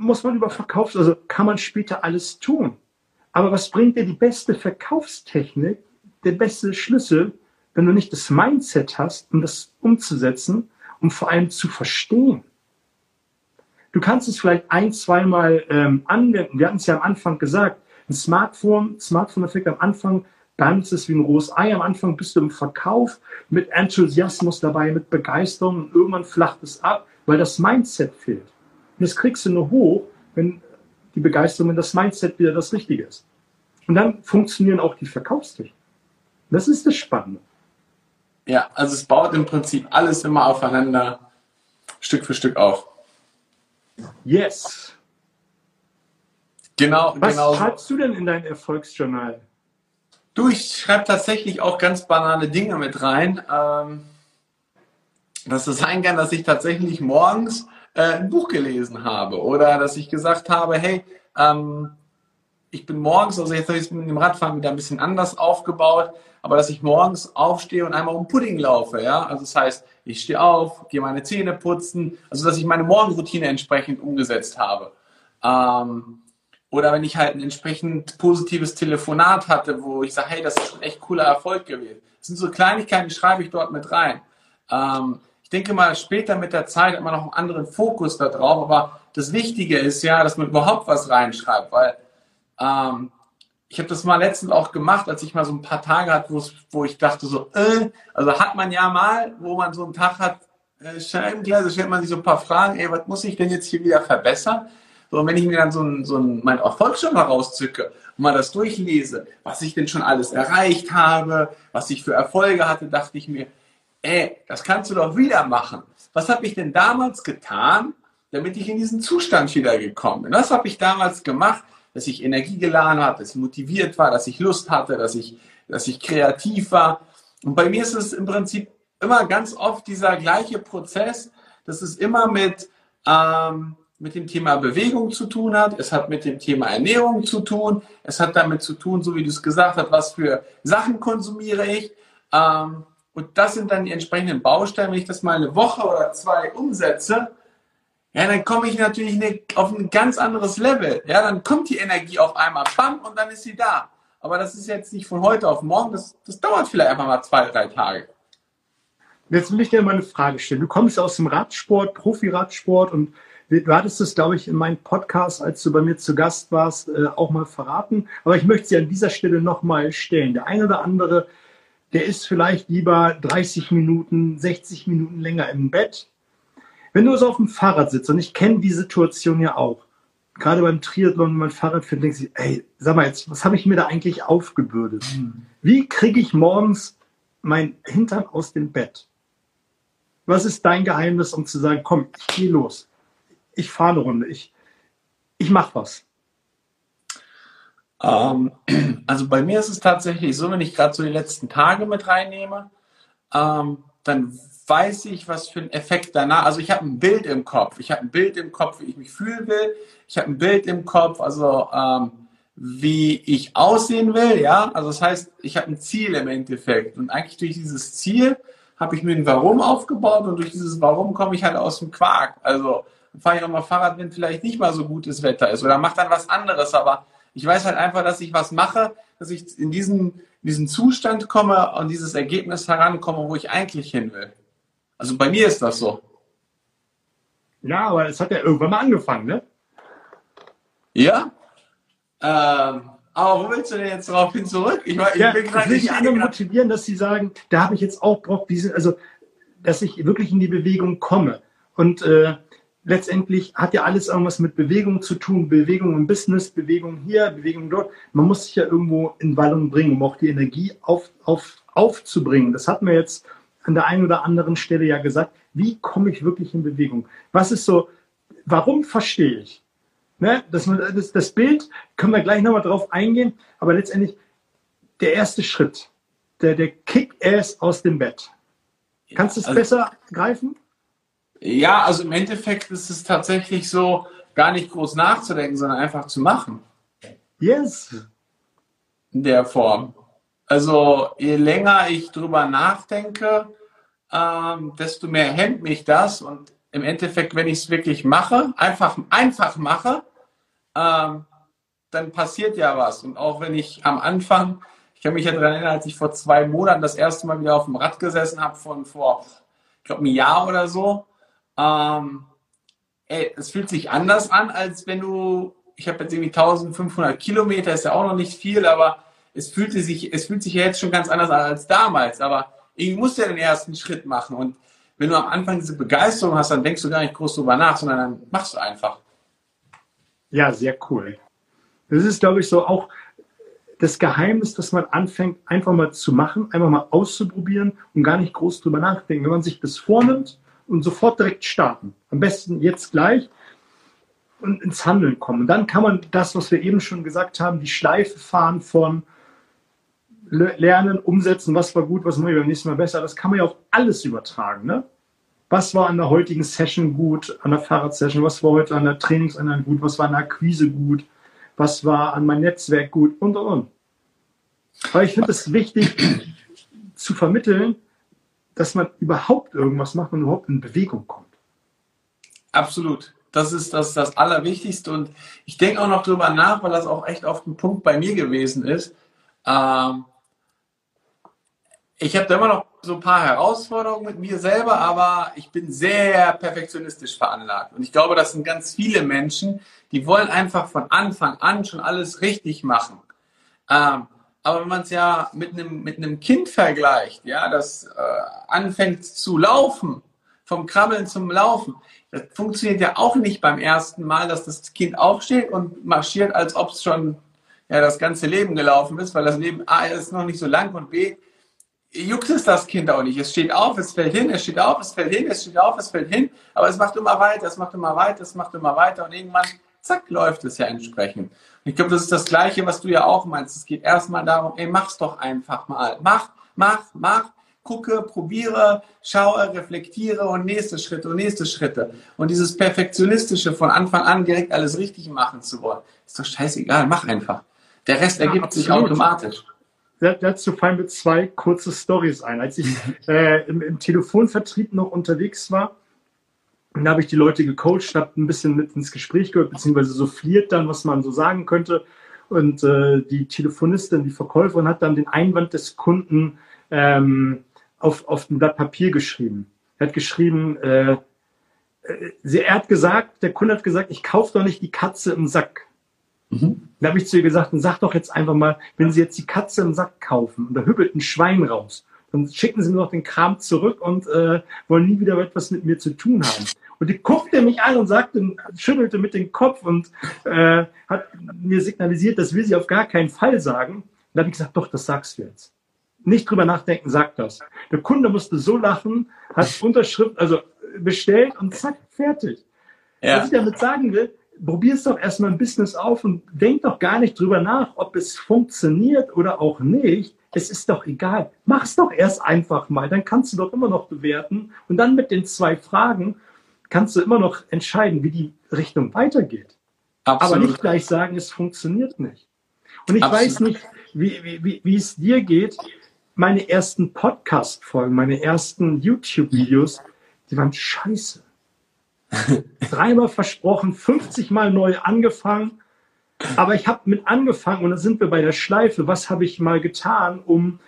muss man über Verkaufs, also kann man später alles tun. Aber was bringt dir die beste Verkaufstechnik, der beste Schlüssel, wenn du nicht das Mindset hast, um das umzusetzen und vor allem zu verstehen? Du kannst es vielleicht ein, zweimal ähm, anwenden. Wir hatten es ja am Anfang gesagt. Ein Smartphone, Smartphone-Effekt am Anfang, dann ist wie ein rohes Ei. Am Anfang bist du im Verkauf mit Enthusiasmus dabei, mit Begeisterung und irgendwann flacht es ab, weil das Mindset fehlt. Und das kriegst du nur hoch, wenn die Begeisterung, wenn das Mindset wieder das Richtige ist. Und dann funktionieren auch die Verkaufstechniken. Das ist das Spannende. Ja, also es baut im Prinzip alles immer aufeinander, Stück für Stück auf. Yes. Genau, Was genau. schreibst du denn in dein Erfolgsjournal? Du, ich schreibe tatsächlich auch ganz banale Dinge mit rein. Ähm, dass es sein kann, dass ich tatsächlich morgens äh, ein Buch gelesen habe oder dass ich gesagt habe, hey, ähm, ich bin morgens, also jetzt habe ich es mit dem Radfahren wieder ein bisschen anders aufgebaut, aber dass ich morgens aufstehe und einmal um Pudding laufe, ja, also das heißt, ich stehe auf, gehe meine Zähne putzen, also dass ich meine Morgenroutine entsprechend umgesetzt habe. Ähm, oder wenn ich halt ein entsprechend positives Telefonat hatte, wo ich sage, hey, das ist schon echt cooler Erfolg gewesen. Das sind so Kleinigkeiten, die schreibe ich dort mit rein. Ähm, ich denke mal, später mit der Zeit hat man noch einen anderen Fokus da drauf, aber das Wichtige ist ja, dass man überhaupt was reinschreibt, weil ähm, ich habe das mal letztens auch gemacht, als ich mal so ein paar Tage hatte, wo ich dachte so, äh, also hat man ja mal, wo man so einen Tag hat, äh, Scheibenklasse, stellt man sich so ein paar Fragen, ey, was muss ich denn jetzt hier wieder verbessern? So, und wenn ich mir dann so ein, so ein mein Erfolgsschirm rauszücke und mal das durchlese, was ich denn schon alles erreicht habe, was ich für Erfolge hatte, dachte ich mir, ey, das kannst du doch wieder machen. Was habe ich denn damals getan, damit ich in diesen Zustand wieder gekommen bin? Was habe ich damals gemacht, dass ich Energie geladen habe, dass ich motiviert war, dass ich Lust hatte, dass ich, dass ich kreativ war? Und bei mir ist es im Prinzip immer ganz oft dieser gleiche Prozess, dass es immer mit, ähm, mit dem Thema Bewegung zu tun hat, es hat mit dem Thema Ernährung zu tun, es hat damit zu tun, so wie du es gesagt hast, was für Sachen konsumiere ich. Ähm, und das sind dann die entsprechenden Bausteine. Wenn ich das mal eine Woche oder zwei umsetze, ja, dann komme ich natürlich auf ein ganz anderes Level. Ja, dann kommt die Energie auf einmal, bam, und dann ist sie da. Aber das ist jetzt nicht von heute auf morgen, das, das dauert vielleicht einfach mal zwei, drei Tage. Jetzt will ich dir mal eine Frage stellen. Du kommst aus dem Radsport, Profi-Radsport und du hattest es, glaube ich, in meinem Podcast, als du bei mir zu Gast warst, äh, auch mal verraten. Aber ich möchte sie an dieser Stelle nochmal stellen. Der eine oder andere der ist vielleicht lieber 30 Minuten, 60 Minuten länger im Bett. Wenn du so auf dem Fahrrad sitzt, und ich kenne die Situation ja auch, gerade beim Triathlon, wenn man Fahrrad fährt, denkst du, ey, sag mal jetzt, was habe ich mir da eigentlich aufgebürdet? Mhm. Wie kriege ich morgens mein Hintern aus dem Bett? Was ist dein Geheimnis, um zu sagen, komm, ich gehe los. Ich fahre eine Runde, ich, ich mache was. Ähm, also bei mir ist es tatsächlich so, wenn ich gerade so die letzten Tage mit reinnehme, ähm, dann weiß ich, was für ein Effekt danach. Also ich habe ein Bild im Kopf. Ich habe ein Bild im Kopf, wie ich mich fühlen will. Ich habe ein Bild im Kopf, also ähm, wie ich aussehen will. Ja, also das heißt, ich habe ein Ziel im Endeffekt. Und eigentlich durch dieses Ziel habe ich mir ein Warum aufgebaut und durch dieses Warum komme ich halt aus dem Quark. Also fahre ich auch mal Fahrrad, wenn vielleicht nicht mal so gutes Wetter ist oder mache dann was anderes, aber ich weiß halt einfach, dass ich was mache, dass ich in diesen, in diesen Zustand komme und dieses Ergebnis herankomme, wo ich eigentlich hin will. Also bei mir ist das so. Ja, aber es hat ja irgendwann mal angefangen, ne? Ja. Ähm, aber wo willst du denn jetzt darauf hin zurück? Ich, ich ja, will gerade die anderen motivieren, dass sie sagen, da habe ich jetzt auch Bock, diese, also dass ich wirklich in die Bewegung komme. Und äh, letztendlich hat ja alles irgendwas mit Bewegung zu tun. Bewegung im Business, Bewegung hier, Bewegung dort. Man muss sich ja irgendwo in Wallung bringen, um auch die Energie auf, auf, aufzubringen. Das hat mir jetzt an der einen oder anderen Stelle ja gesagt. Wie komme ich wirklich in Bewegung? Was ist so, warum verstehe ich? Ne, das, das, das Bild können wir gleich nochmal drauf eingehen, aber letztendlich der erste Schritt, der, der Kick-Ass aus dem Bett. Kannst du es also, besser greifen? Ja, also im Endeffekt ist es tatsächlich so, gar nicht groß nachzudenken, sondern einfach zu machen. Yes. In der Form. Also je länger ich drüber nachdenke, ähm, desto mehr hemmt mich das und im Endeffekt, wenn ich es wirklich mache, einfach, einfach mache, ähm, dann passiert ja was. Und auch wenn ich am Anfang, ich kann mich ja daran erinnern, als ich vor zwei Monaten das erste Mal wieder auf dem Rad gesessen habe, von vor, ich glaube, einem Jahr oder so, ähm, ey, es fühlt sich anders an, als wenn du, ich habe jetzt irgendwie 1500 Kilometer, ist ja auch noch nicht viel, aber es fühlte sich, es fühlt sich ja jetzt schon ganz anders an als damals. Aber ich musste ja den ersten Schritt machen. Und wenn du am Anfang diese Begeisterung hast, dann denkst du gar nicht groß drüber nach, sondern dann machst du einfach. Ja, sehr cool. Das ist, glaube ich, so auch das Geheimnis, dass man anfängt, einfach mal zu machen, einfach mal auszuprobieren und gar nicht groß drüber nachdenken. Wenn man sich das vornimmt und sofort direkt starten. Am besten jetzt gleich und ins Handeln kommen. Und dann kann man das, was wir eben schon gesagt haben, die Schleife fahren von lernen, umsetzen, was war gut, was machen wir beim nächsten Mal besser. Das kann man ja auf alles übertragen. Ne? Was war an der heutigen Session gut, an der Fahrradsession, was war heute an der Trainingseinheit gut, was war an der Akquise gut, was war an meinem Netzwerk gut und und und. Weil ich finde es wichtig zu vermitteln, dass man überhaupt irgendwas macht und überhaupt in Bewegung kommt. Absolut. Das ist das, das Allerwichtigste. Und ich denke auch noch drüber nach, weil das auch echt auf den Punkt bei mir gewesen ist. Ähm, ich habe da immer noch so ein paar Herausforderungen mit mir selber, aber ich bin sehr perfektionistisch veranlagt. Und ich glaube, das sind ganz viele Menschen, die wollen einfach von Anfang an schon alles richtig machen. Ähm, aber wenn man es ja mit einem mit einem Kind vergleicht, ja, das äh, anfängt zu laufen, vom Krabbeln zum Laufen, das funktioniert ja auch nicht beim ersten Mal, dass das Kind aufsteht und marschiert, als ob es schon ja, das ganze Leben gelaufen ist, weil das Leben A ist noch nicht so lang und B juckt es das Kind auch nicht. Es steht auf, es fällt hin, es steht auf, es fällt hin, es steht auf, es fällt hin, aber es macht immer weiter, es macht immer weiter, es macht immer weiter und irgendwann, zack, läuft es ja entsprechend. Und ich glaube, das ist das Gleiche, was du ja auch meinst. Es geht erstmal darum, ey, mach's doch einfach mal. Mach, mach, mach, gucke, probiere, schaue, reflektiere und nächste Schritte und nächste Schritte. Und dieses Perfektionistische von Anfang an direkt alles richtig machen zu wollen, ist doch scheißegal, mach einfach. Der Rest ja, ergibt absolut. sich automatisch dazu fallen mir zwei kurze Stories ein. Als ich äh, im, im, Telefonvertrieb noch unterwegs war, da habe ich die Leute gecoacht, habe ein bisschen mit ins Gespräch gehört, beziehungsweise souffliert dann, was man so sagen könnte. Und äh, die Telefonistin, die Verkäuferin, hat dann den Einwand des Kunden ähm, auf, auf ein Blatt Papier geschrieben. Er hat geschrieben, äh, äh sie, er hat gesagt, der Kunde hat gesagt, ich kaufe doch nicht die Katze im Sack. Mhm. Da habe ich zu ihr gesagt, sag doch jetzt einfach mal, wenn Sie jetzt die Katze im Sack kaufen und da hüppelt ein Schwein raus, dann schicken Sie mir doch den Kram zurück und äh, wollen nie wieder etwas mit mir zu tun haben. Und die guckte mich an und sagte, schüttelte mit dem Kopf und äh, hat mir signalisiert, das will sie auf gar keinen Fall sagen. Und da habe ich gesagt, doch, das sagst du jetzt. Nicht drüber nachdenken, sag das. Der Kunde musste so lachen, hat Unterschrift, also bestellt und zack, fertig. Ja. Was ich damit sagen will, probier es doch erstmal ein Business auf und denk doch gar nicht drüber nach, ob es funktioniert oder auch nicht. Es ist doch egal. Mach es doch erst einfach mal. Dann kannst du doch immer noch bewerten. Und dann mit den zwei Fragen kannst du immer noch entscheiden, wie die Richtung weitergeht. Absolut. Aber nicht gleich sagen, es funktioniert nicht. Und ich Absolut. weiß nicht, wie, wie, wie, wie es dir geht. Meine ersten Podcast-Folgen, meine ersten YouTube-Videos, die waren scheiße. Dreimal versprochen, 50 Mal neu angefangen. Aber ich habe mit angefangen und dann sind wir bei der Schleife. Was habe ich mal getan, um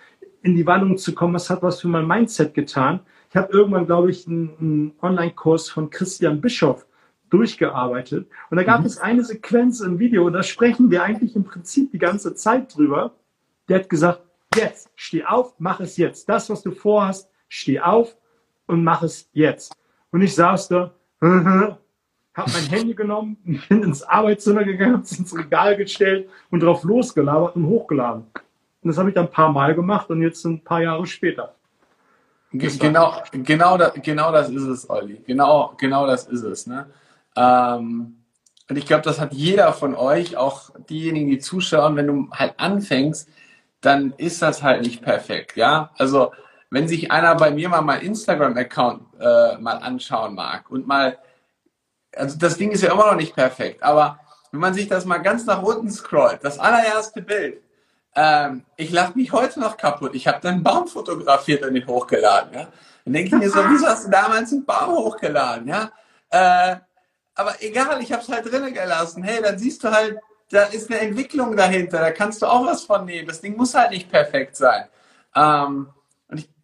in die Wandlung zu kommen? Was hat was für mein Mindset getan? Ich habe irgendwann, glaube ich, einen, einen Online-Kurs von Christian Bischoff durchgearbeitet. Und da gab mhm. es eine Sequenz im Video, und da sprechen wir eigentlich im Prinzip die ganze Zeit drüber. Der hat gesagt, jetzt, steh auf, mach es jetzt. Das, was du vorhast, steh auf und mach es jetzt. Und ich saß da, habe mein Handy genommen, bin ins Arbeitszimmer gegangen, habe es ins Regal gestellt und drauf losgelabert und hochgeladen. Und das habe ich dann ein paar Mal gemacht und jetzt ein paar Jahre später. Genau, genau, das, genau das ist es, Olli. Genau, genau das ist es. Ne? Ähm, und ich glaube, das hat jeder von euch, auch diejenigen, die zuschauen, wenn du halt anfängst, dann ist das halt nicht perfekt. Ja, also wenn sich einer bei mir mal mein Instagram-Account äh, mal anschauen mag und mal, also das Ding ist ja immer noch nicht perfekt, aber wenn man sich das mal ganz nach unten scrollt, das allererste Bild, ähm, ich lache mich heute noch kaputt. Ich habe einen Baum fotografiert und den hochgeladen. Ja? Dann denke ich mir so, wieso hast du damals einen Baum hochgeladen? Ja? Äh, aber egal, ich habe es halt drinnen gelassen. Hey, dann siehst du halt, da ist eine Entwicklung dahinter, da kannst du auch was von nehmen. Das Ding muss halt nicht perfekt sein. Ähm,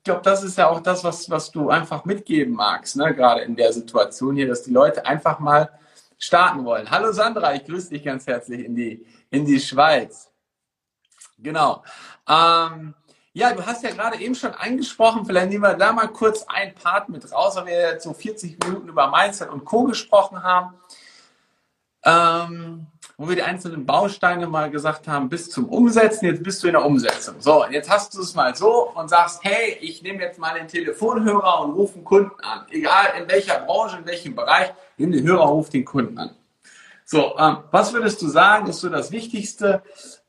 glaube, das ist ja auch das, was, was du einfach mitgeben magst, ne? gerade in der Situation hier, dass die Leute einfach mal starten wollen. Hallo Sandra, ich grüße dich ganz herzlich in die, in die Schweiz. Genau. Ähm, ja, du hast ja gerade eben schon angesprochen, vielleicht nehmen wir da mal kurz ein Part mit raus, weil wir jetzt so 40 Minuten über Mindset und Co. gesprochen haben. Ähm, wo wir die einzelnen Bausteine mal gesagt haben, bis zum Umsetzen, jetzt bist du in der Umsetzung. So, und jetzt hast du es mal so und sagst, hey, ich nehme jetzt mal den Telefonhörer und rufe einen Kunden an. Egal in welcher Branche, in welchem Bereich, nimm den Hörer, ruf den Kunden an. So, ähm, was würdest du sagen, ist so das Wichtigste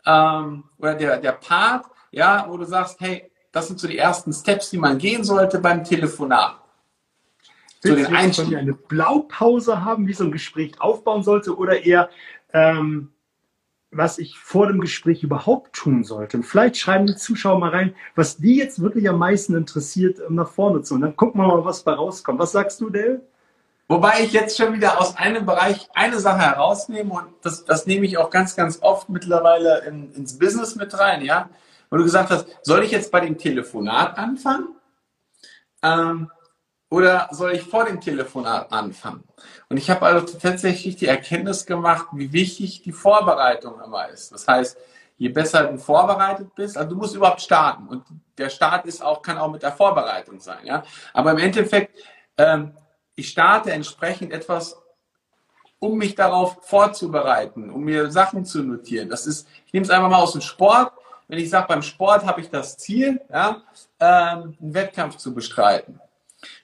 ähm, oder der, der Part, ja, wo du sagst, hey, das sind so die ersten Steps, die man gehen sollte beim Telefonat. So den Einstieg. eine Blaupause haben, wie so ein Gespräch aufbauen sollte oder eher ähm, was ich vor dem Gespräch überhaupt tun sollte. Und vielleicht schreiben die Zuschauer mal rein, was die jetzt wirklich am meisten interessiert, um nach vorne zu. Und dann gucken wir mal, was da rauskommt. Was sagst du, Dale? Wobei ich jetzt schon wieder aus einem Bereich eine Sache herausnehme und das, das nehme ich auch ganz, ganz oft mittlerweile in, ins Business mit rein, ja. Wo du gesagt hast, soll ich jetzt bei dem Telefonat anfangen? Ähm, oder soll ich vor dem Telefonat anfangen? Und ich habe also tatsächlich die Erkenntnis gemacht, wie wichtig die Vorbereitung immer ist. Das heißt, je besser du vorbereitet bist, also du musst überhaupt starten. Und der Start ist auch, kann auch mit der Vorbereitung sein. Ja? Aber im Endeffekt, ähm, ich starte entsprechend etwas, um mich darauf vorzubereiten, um mir Sachen zu notieren. Das ist, ich nehme es einfach mal aus dem Sport. Wenn ich sage, beim Sport habe ich das Ziel, ja, ähm, einen Wettkampf zu bestreiten.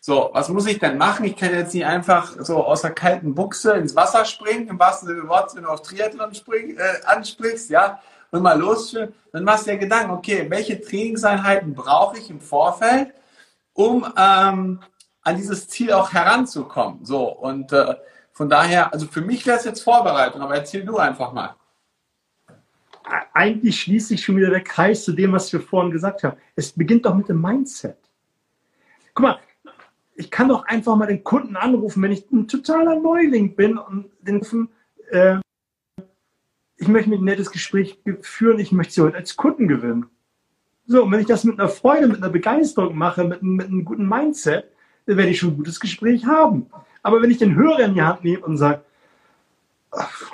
So, was muss ich denn machen? Ich kann jetzt nicht einfach so aus der kalten Buchse ins Wasser springen, im wahrsten Sinne des Wortes, wenn du auf Triathlon spring, äh, ansprichst, ja, und mal losführen. Dann machst du dir Gedanken, okay, welche Trainingseinheiten brauche ich im Vorfeld, um ähm, an dieses Ziel auch heranzukommen. So, und äh, von daher, also für mich wäre es jetzt Vorbereitung, aber erzähl du einfach mal. Eigentlich schließt sich schon wieder der Kreis zu dem, was wir vorhin gesagt haben. Es beginnt doch mit dem Mindset. Guck mal, ich kann doch einfach mal den Kunden anrufen, wenn ich ein totaler Neuling bin und den rufen, äh, ich möchte mit ein nettes Gespräch führen, ich möchte sie heute als Kunden gewinnen. So, und wenn ich das mit einer Freude, mit einer Begeisterung mache, mit, mit einem guten Mindset, dann werde ich schon ein gutes Gespräch haben. Aber wenn ich den Hörer in die Hand nehme und sage,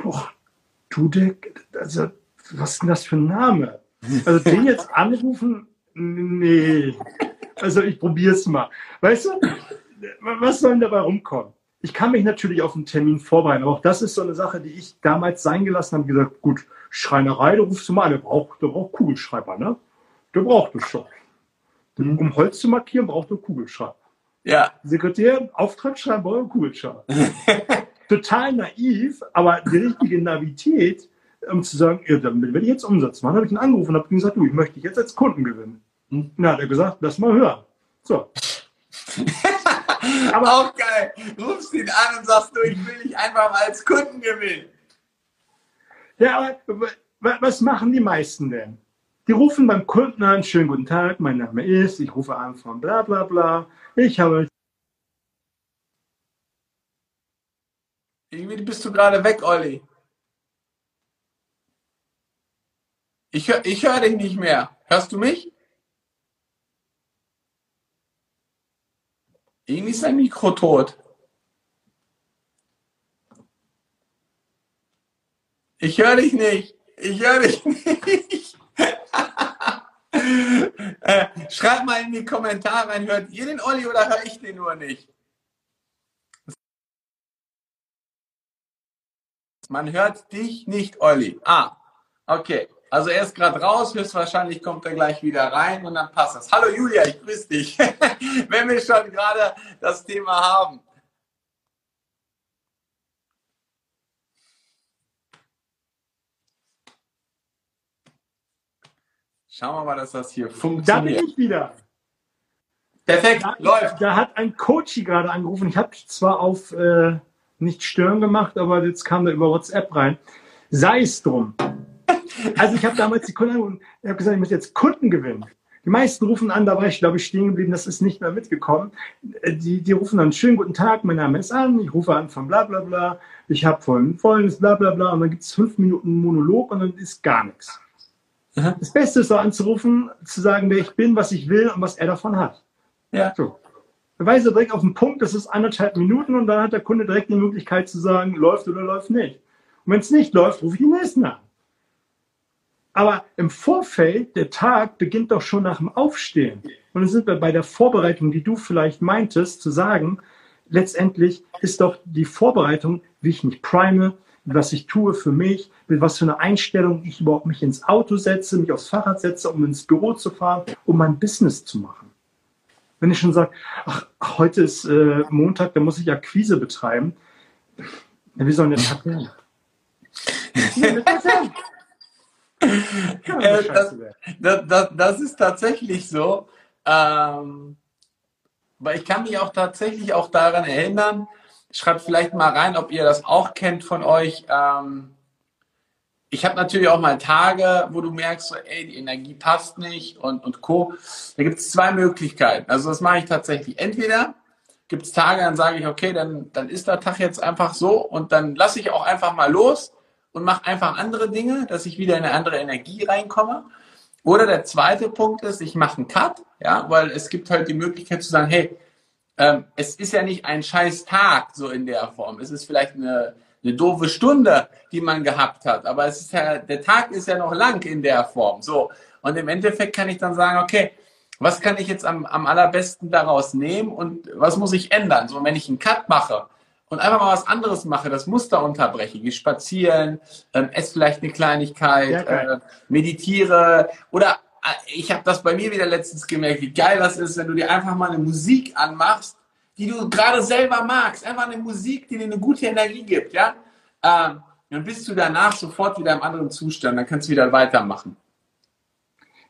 oh, du, der, also, was ist denn das für ein Name? Also den jetzt anrufen, nee. Also ich probiere es mal. Weißt du, was soll denn dabei rumkommen? Ich kann mich natürlich auf einen Termin vorbereiten, aber auch das ist so eine Sache, die ich damals sein gelassen habe. gesagt, gut, Schreinerei, da rufst du mal an, der braucht, der braucht Kugelschreiber, ne? Der braucht es schon. Mhm. Um Holz zu markieren, braucht er Kugelschreiber. Ja. Sekretär, Auftrag schreiben, braucht er Kugelschreiber. Total naiv, aber die richtige Navität, um zu sagen, ja, dann will ich jetzt Umsatz machen, habe ich ihn angerufen und habe gesagt, du, ich möchte dich jetzt als Kunden gewinnen. Na, hat er gesagt, lass mal hören. So. Aber auch geil. Rufst ihn an und sagst du, ich will dich einfach mal als Kunden gewinnen. Ja, aber was machen die meisten denn? Die rufen beim Kunden an, schönen guten Tag, mein Name ist, ich rufe an von bla bla bla. Ich habe. Irgendwie bist du gerade weg, Olli. Ich höre ich hör dich nicht mehr. Hörst du mich? Irgendwie ist sein Mikro tot. Ich höre dich nicht. Ich höre dich nicht. äh, schreibt mal in die Kommentare rein, hört ihr den Olli oder höre ich den nur nicht? Man hört dich nicht, Olli. Ah, okay. Also er ist gerade raus, höchstwahrscheinlich kommt er gleich wieder rein und dann passt das. Hallo Julia, ich grüße dich, wenn wir schon gerade das Thema haben. Schauen wir mal, dass das hier funktioniert. Da bin ich wieder. Perfekt, da, läuft. Da hat ein Coach gerade angerufen. Ich habe zwar auf äh, nicht stören gemacht, aber jetzt kam er über WhatsApp rein. Sei es drum. Also ich habe damals die Kunden und ich habe gesagt, ich muss jetzt Kunden gewinnen. Die meisten rufen an, da war ich, glaube ich, stehen geblieben, das ist nicht mehr mitgekommen. Die, die rufen dann, schönen guten Tag, mein Name ist an, ich rufe an von bla bla bla, ich habe folgendes bla bla bla und dann gibt es fünf Minuten Monolog und dann ist gar nichts. Aha. Das Beste ist so anzurufen, zu sagen, wer ich bin, was ich will und was er davon hat. Ja. So. Weise direkt auf den Punkt, das ist anderthalb Minuten und dann hat der Kunde direkt die Möglichkeit zu sagen, läuft oder läuft nicht. Und wenn es nicht läuft, rufe ich den nächsten an. Aber im Vorfeld, der Tag beginnt doch schon nach dem Aufstehen. Und dann sind wir bei der Vorbereitung, die du vielleicht meintest, zu sagen, letztendlich ist doch die Vorbereitung, wie ich mich prime, was ich tue für mich, mit was für einer Einstellung ich überhaupt mich ins Auto setze, mich aufs Fahrrad setze, um ins Büro zu fahren, um mein Business zu machen. Wenn ich schon sage, ach, heute ist äh, Montag, da muss ich Akquise betreiben, ja, wie soll denn der Tag werden? Äh, das, das, das, das, ist tatsächlich so. Ähm, weil ich kann mich auch tatsächlich auch daran erinnern, schreibt vielleicht mal rein, ob ihr das auch kennt von euch. Ähm, ich habe natürlich auch mal Tage, wo du merkst, so, ey, die Energie passt nicht und, und Co. Da gibt es zwei Möglichkeiten. Also das mache ich tatsächlich. Entweder gibt es Tage, dann sage ich, okay, dann, dann ist der Tag jetzt einfach so und dann lasse ich auch einfach mal los und mache einfach andere Dinge, dass ich wieder in eine andere Energie reinkomme. Oder der zweite Punkt ist, ich mache einen Cut, ja, weil es gibt halt die Möglichkeit zu sagen, hey, ähm, es ist ja nicht ein scheiß Tag so in der Form. Es ist vielleicht eine, eine doofe Stunde, die man gehabt hat, aber es ist ja, der Tag ist ja noch lang in der Form. So. Und im Endeffekt kann ich dann sagen, okay, was kann ich jetzt am, am allerbesten daraus nehmen und was muss ich ändern? So, wenn ich einen Cut mache, und einfach mal was anderes mache, das Muster unterbreche, gehe spazieren, ähm, esse vielleicht eine Kleinigkeit, äh, meditiere oder äh, ich habe das bei mir wieder letztens gemerkt, wie geil das ist, wenn du dir einfach mal eine Musik anmachst, die du gerade selber magst, einfach eine Musik, die dir eine gute Energie gibt, ja, ähm, dann bist du danach sofort wieder im anderen Zustand, dann kannst du wieder weitermachen.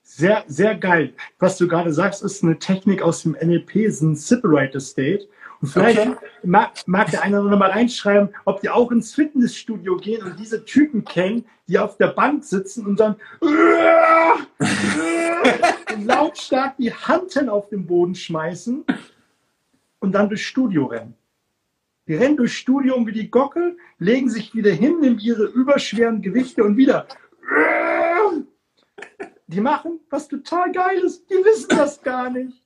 Sehr, sehr geil. Was du gerade sagst, ist eine Technik aus dem NLP, ist ein Separator State. Und vielleicht mag, mag, der eine oder andere mal reinschreiben, ob die auch ins Fitnessstudio gehen und diese Typen kennen, die auf der Bank sitzen und dann lautstark die Hanteln auf den Boden schmeißen und dann durchs Studio rennen. Die rennen durchs Studio um wie die Gockel, legen sich wieder hin, nehmen ihre überschweren Gewichte und wieder. Die machen was total Geiles. Die wissen das gar nicht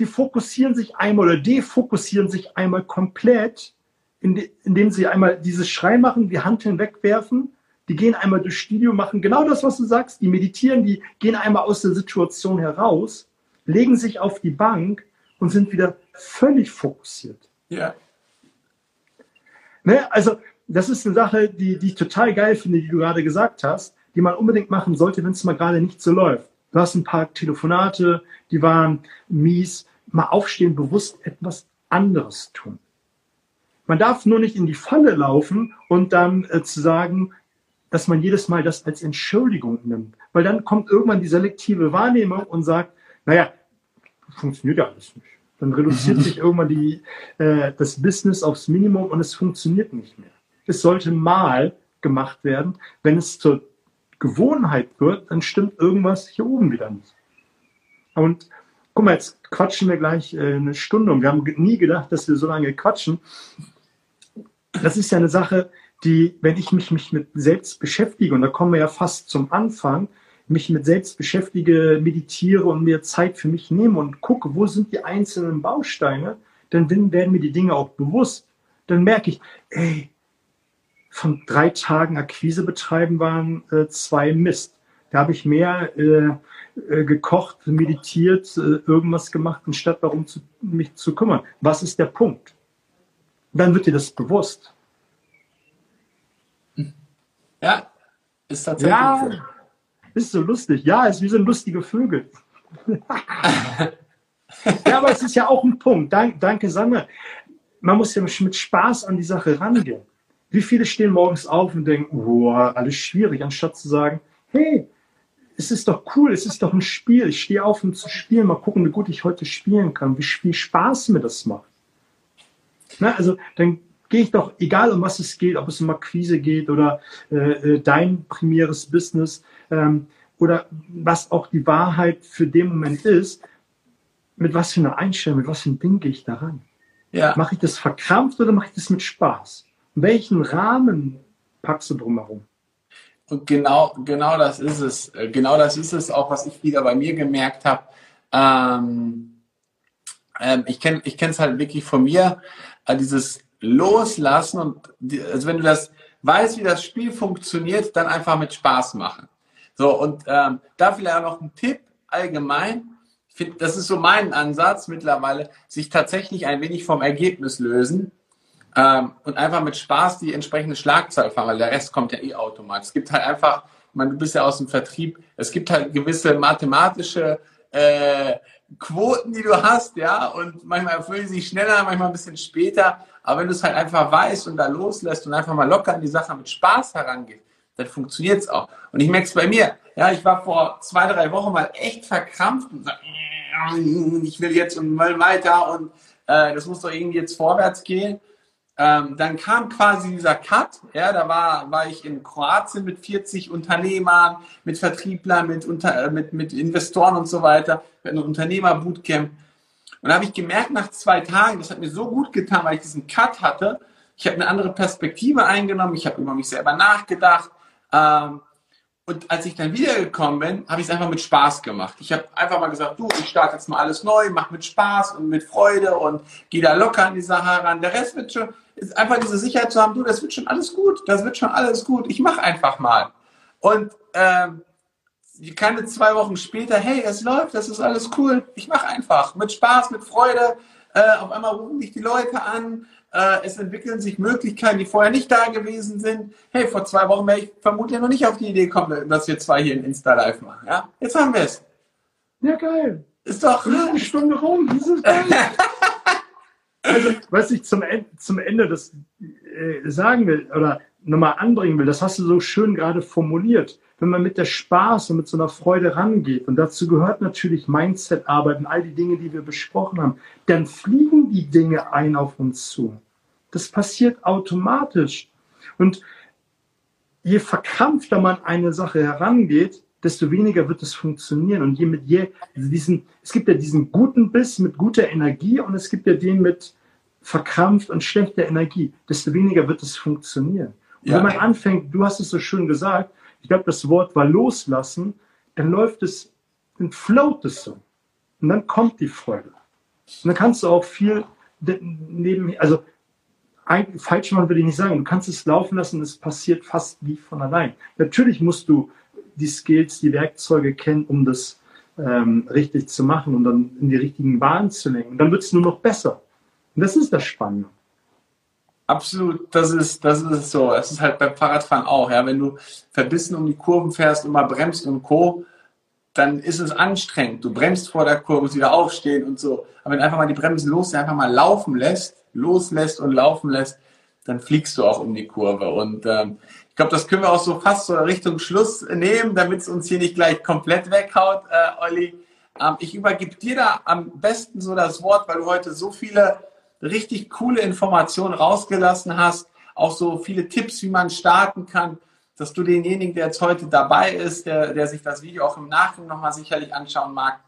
die fokussieren sich einmal oder defokussieren sich einmal komplett, indem sie einmal dieses Schrei machen, die Hand hinwegwerfen, die gehen einmal durchs Studio, machen genau das, was du sagst, die meditieren, die gehen einmal aus der Situation heraus, legen sich auf die Bank und sind wieder völlig fokussiert. Ja. Ne, also, das ist eine Sache, die, die ich total geil finde, die du gerade gesagt hast, die man unbedingt machen sollte, wenn es mal gerade nicht so läuft. Du hast ein paar Telefonate, die waren mies mal aufstehen, bewusst etwas anderes tun. Man darf nur nicht in die Falle laufen und dann äh, zu sagen, dass man jedes Mal das als Entschuldigung nimmt. Weil dann kommt irgendwann die selektive Wahrnehmung und sagt, naja, funktioniert ja alles nicht. Dann reduziert sich irgendwann die, äh, das Business aufs Minimum und es funktioniert nicht mehr. Es sollte mal gemacht werden. Wenn es zur Gewohnheit wird, dann stimmt irgendwas hier oben wieder nicht. Und guck mal, jetzt quatschen wir gleich äh, eine Stunde und wir haben nie gedacht, dass wir so lange quatschen. Das ist ja eine Sache, die, wenn ich mich, mich mit selbst beschäftige, und da kommen wir ja fast zum Anfang, mich mit selbst beschäftige, meditiere und mir Zeit für mich nehme und gucke, wo sind die einzelnen Bausteine, dann werden mir die Dinge auch bewusst. Dann merke ich, ey, von drei Tagen Akquise betreiben waren äh, zwei Mist. Da habe ich mehr äh, äh, gekocht, meditiert, äh, irgendwas gemacht, anstatt darum zu, mich zu kümmern. Was ist der Punkt? Dann wird dir das bewusst. Ja, ist tatsächlich ja, so. Ist so lustig. Ja, ist wie so ein lustige Vögel. ja, aber es ist ja auch ein Punkt. Dank, danke, Sandra. Man muss ja mit Spaß an die Sache rangehen. Wie viele stehen morgens auf und denken, boah, alles schwierig, anstatt zu sagen, hey, es ist doch cool, es ist doch ein Spiel. Ich stehe auf, um zu spielen. Mal gucken, wie gut ich heute spielen kann, wie viel Spaß mir das macht. Na, also dann gehe ich doch, egal um was es geht, ob es um Akquise geht oder äh, äh dein primäres Business, ähm, oder was auch die Wahrheit für den Moment ist, mit was für einer Einstellung, mit was für einem Ding gehe ich daran? Ja. Mache ich das verkrampft oder mache ich das mit Spaß? welchen Rahmen packst du drumherum? Und genau, genau das ist es. Äh, genau das ist es auch, was ich wieder bei mir gemerkt habe. Ähm, ähm, ich kenne ich es halt wirklich von mir, äh, dieses Loslassen und die, also wenn du das weißt, wie das Spiel funktioniert, dann einfach mit Spaß machen. So, und ähm, da vielleicht auch noch ein Tipp allgemein. Ich finde, das ist so mein Ansatz mittlerweile, sich tatsächlich ein wenig vom Ergebnis lösen ähm, und einfach mit Spaß die entsprechende Schlagzahl fahren, weil der Rest kommt ja eh automatisch. Es gibt halt einfach, ich meine, du bist ja aus dem Vertrieb, es gibt halt gewisse mathematische äh, Quoten, die du hast, ja, und manchmal erfüllen sie sich schneller, manchmal ein bisschen später, aber wenn du es halt einfach weißt und da loslässt und einfach mal locker an die Sache mit Spaß herangehst, dann funktioniert es auch. Und ich merke es bei mir, ja, ich war vor zwei, drei Wochen mal echt verkrampft und sag, ich will jetzt und mal weiter und äh, das muss doch irgendwie jetzt vorwärts gehen. Ähm, dann kam quasi dieser Cut, ja, da war, war ich in Kroatien mit 40 Unternehmern, mit Vertrieblern, mit, unter, äh, mit, mit Investoren und so weiter, mit einem Unternehmer-Bootcamp. Und da habe ich gemerkt, nach zwei Tagen, das hat mir so gut getan, weil ich diesen Cut hatte, ich habe eine andere Perspektive eingenommen, ich habe über mich selber nachgedacht. Ähm, und als ich dann wiedergekommen bin, habe ich es einfach mit Spaß gemacht. Ich habe einfach mal gesagt, du, ich starte jetzt mal alles neu, mach mit Spaß und mit Freude und gehe da locker an die Sache heran. Der Rest wird schon, ist einfach diese Sicherheit zu haben, du, das wird schon alles gut, das wird schon alles gut, ich mache einfach mal. Und ähm, keine zwei Wochen später, hey, es läuft, das ist alles cool, ich mache einfach, mit Spaß, mit Freude, äh, auf einmal rufen mich die Leute an, äh, es entwickeln sich Möglichkeiten, die vorher nicht da gewesen sind. Hey, vor zwei Wochen wäre ich vermutlich noch nicht auf die Idee gekommen, dass wir zwei hier in Insta-Live machen. Ja? Jetzt haben wir es. Ja, geil. Ist doch eine Stunde rum. Das ist geil. Also, was ich zum, zum Ende das äh, sagen will oder nochmal anbringen will, das hast du so schön gerade formuliert. Wenn man mit der Spaß und mit so einer Freude rangeht, und dazu gehört natürlich Mindset-Arbeit und all die Dinge, die wir besprochen haben, dann fliegen die Dinge ein auf uns zu. Das passiert automatisch. Und je verkrampfter man eine Sache herangeht, desto weniger wird es funktionieren. Und je mit je, also diesen, es gibt ja diesen guten Biss mit guter Energie und es gibt ja den mit verkrampft und schlechter Energie, desto weniger wird es funktionieren. Und ja. wenn man anfängt, du hast es so schön gesagt, ich glaube, das Wort war loslassen, dann läuft es, dann float es so. Und dann kommt die Freude. Und dann kannst du auch viel neben, also falsch machen würde ich nicht sagen, du kannst es laufen lassen, es passiert fast wie von allein. Natürlich musst du die Skills, die Werkzeuge kennen, um das ähm, richtig zu machen und dann in die richtigen Bahnen zu lenken. Und dann wird es nur noch besser. Und das ist das Spannende. Absolut, das ist, das ist so. Es ist halt beim Fahrradfahren auch, ja. Wenn du verbissen um die Kurven fährst und mal bremst und Co., dann ist es anstrengend. Du bremst vor der Kurve, musst wieder aufstehen und so. Aber wenn du einfach mal die Bremsen los, einfach mal laufen lässt, loslässt und laufen lässt, dann fliegst du auch um die Kurve. Und ähm, ich glaube, das können wir auch so fast so Richtung Schluss nehmen, damit es uns hier nicht gleich komplett weghaut, äh, Olli. Ähm, ich übergebe dir da am besten so das Wort, weil du heute so viele richtig coole Informationen rausgelassen hast, auch so viele Tipps, wie man starten kann, dass du denjenigen, der jetzt heute dabei ist, der, der sich das Video auch im Nachhinein nochmal sicherlich anschauen mag,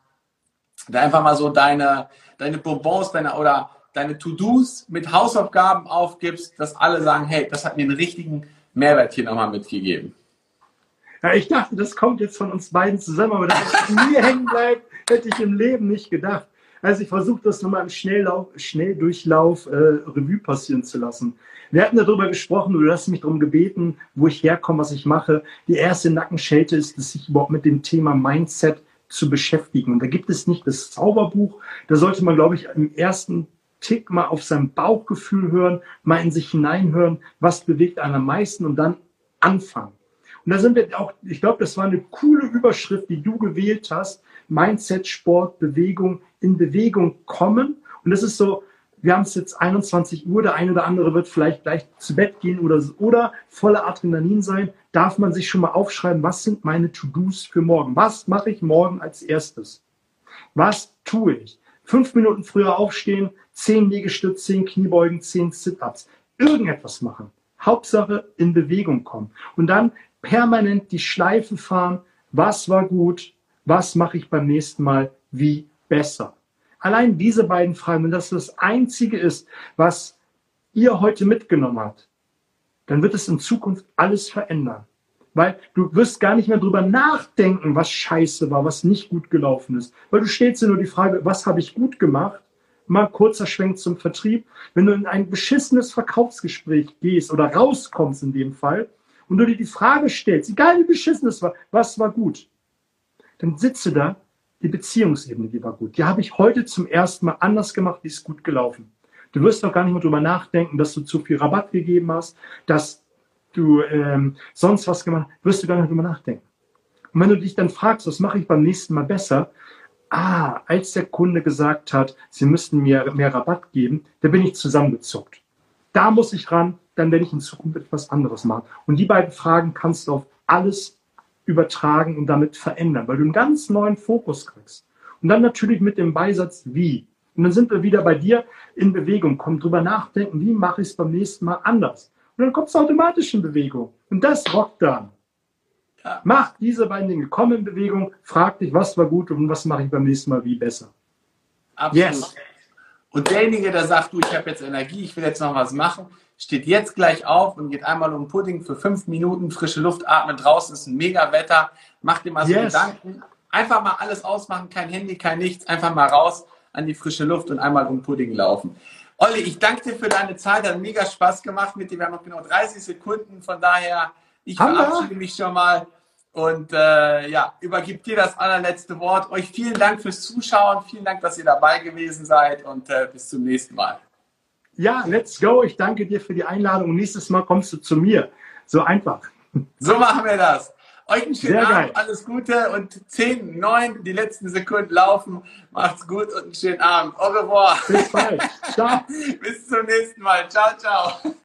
da einfach mal so deine, deine Bonbons deine, oder deine To-Dos mit Hausaufgaben aufgibst, dass alle sagen, hey, das hat mir einen richtigen Mehrwert hier nochmal mitgegeben. Ja, ich dachte, das kommt jetzt von uns beiden zusammen, aber dass es mir hängen bleibt, hätte ich im Leben nicht gedacht. Also ich versuche das nochmal im Schnelllauf, Schnelldurchlauf äh, Revue passieren zu lassen. Wir hatten darüber gesprochen, du hast mich darum gebeten, wo ich herkomme, was ich mache. Die erste Nackenschelte ist, dass sich überhaupt mit dem Thema Mindset zu beschäftigen. Und da gibt es nicht das Zauberbuch. Da sollte man, glaube ich, im ersten Tick mal auf sein Bauchgefühl hören, mal in sich hineinhören, was bewegt einen am meisten und dann anfangen. Und da sind wir auch, ich glaube, das war eine coole Überschrift, die du gewählt hast. Mindset, Sport, Bewegung, in Bewegung kommen. Und das ist so, wir haben es jetzt 21 Uhr, der eine oder andere wird vielleicht gleich zu Bett gehen oder, oder voller Adrenalin sein. Darf man sich schon mal aufschreiben, was sind meine To-Dos für morgen? Was mache ich morgen als erstes? Was tue ich? Fünf Minuten früher aufstehen, zehn Liegestütze, zehn Kniebeugen, zehn Sit-Ups. Irgendetwas machen. Hauptsache in Bewegung kommen. Und dann permanent die Schleife fahren, was war gut, was mache ich beim nächsten Mal wie besser. Allein diese beiden Fragen, wenn das das Einzige ist, was ihr heute mitgenommen habt, dann wird es in Zukunft alles verändern. Weil du wirst gar nicht mehr drüber nachdenken, was scheiße war, was nicht gut gelaufen ist. Weil du stellst dir nur die Frage, was habe ich gut gemacht? Mal kurzer Schwenk zum Vertrieb. Wenn du in ein beschissenes Verkaufsgespräch gehst oder rauskommst in dem Fall und du dir die Frage stellst, egal wie beschissen es war, was war gut? Dann sitze da, die Beziehungsebene, die war gut. Die habe ich heute zum ersten Mal anders gemacht, die ist gut gelaufen. Du wirst doch gar nicht mehr drüber nachdenken, dass du zu viel Rabatt gegeben hast, dass du ähm, sonst was gemacht hast, wirst du gar nicht drüber nachdenken. Und wenn du dich dann fragst, was mache ich beim nächsten Mal besser? Ah, als der Kunde gesagt hat, sie müssten mir mehr Rabatt geben, da bin ich zusammengezuckt. Da muss ich ran, dann werde ich in Zukunft etwas anderes machen. Und die beiden Fragen kannst du auf alles übertragen und damit verändern, weil du einen ganz neuen Fokus kriegst. Und dann natürlich mit dem Beisatz wie. Und dann sind wir wieder bei dir in Bewegung, komm drüber nachdenken, wie mache ich es beim nächsten Mal anders. Und dann kommst du automatisch in Bewegung. Und das rockt dann. Ja. Mach diese beiden Dinge, komm in Bewegung, frag dich, was war gut und was mache ich beim nächsten Mal wie besser. Absolut. Yes. Und derjenige, der sagt, du, ich habe jetzt Energie, ich will jetzt noch was machen, steht jetzt gleich auf und geht einmal um Pudding für fünf Minuten, frische Luft atmen, draußen ist ein mega Wetter, macht dir mal so yes. Gedanken, einfach mal alles ausmachen, kein Handy, kein nichts, einfach mal raus an die frische Luft und einmal um Pudding laufen. Olli, ich danke dir für deine Zeit, hat mega Spaß gemacht mit dir. Wir haben noch genau 30 Sekunden, von daher, ich Hammer. verabschiede mich schon mal und äh, ja, übergib dir das allerletzte Wort. Euch vielen Dank fürs Zuschauen, vielen Dank, dass ihr dabei gewesen seid und äh, bis zum nächsten Mal. Ja, let's go. Ich danke dir für die Einladung nächstes Mal kommst du zu mir. So einfach. So machen wir das. Euch einen schönen Sehr Abend, geil. alles Gute und 10, 9, die letzten Sekunden laufen. Macht's gut und einen schönen Abend. Au revoir. Bis bald. Ciao. Bis zum nächsten Mal. Ciao, ciao.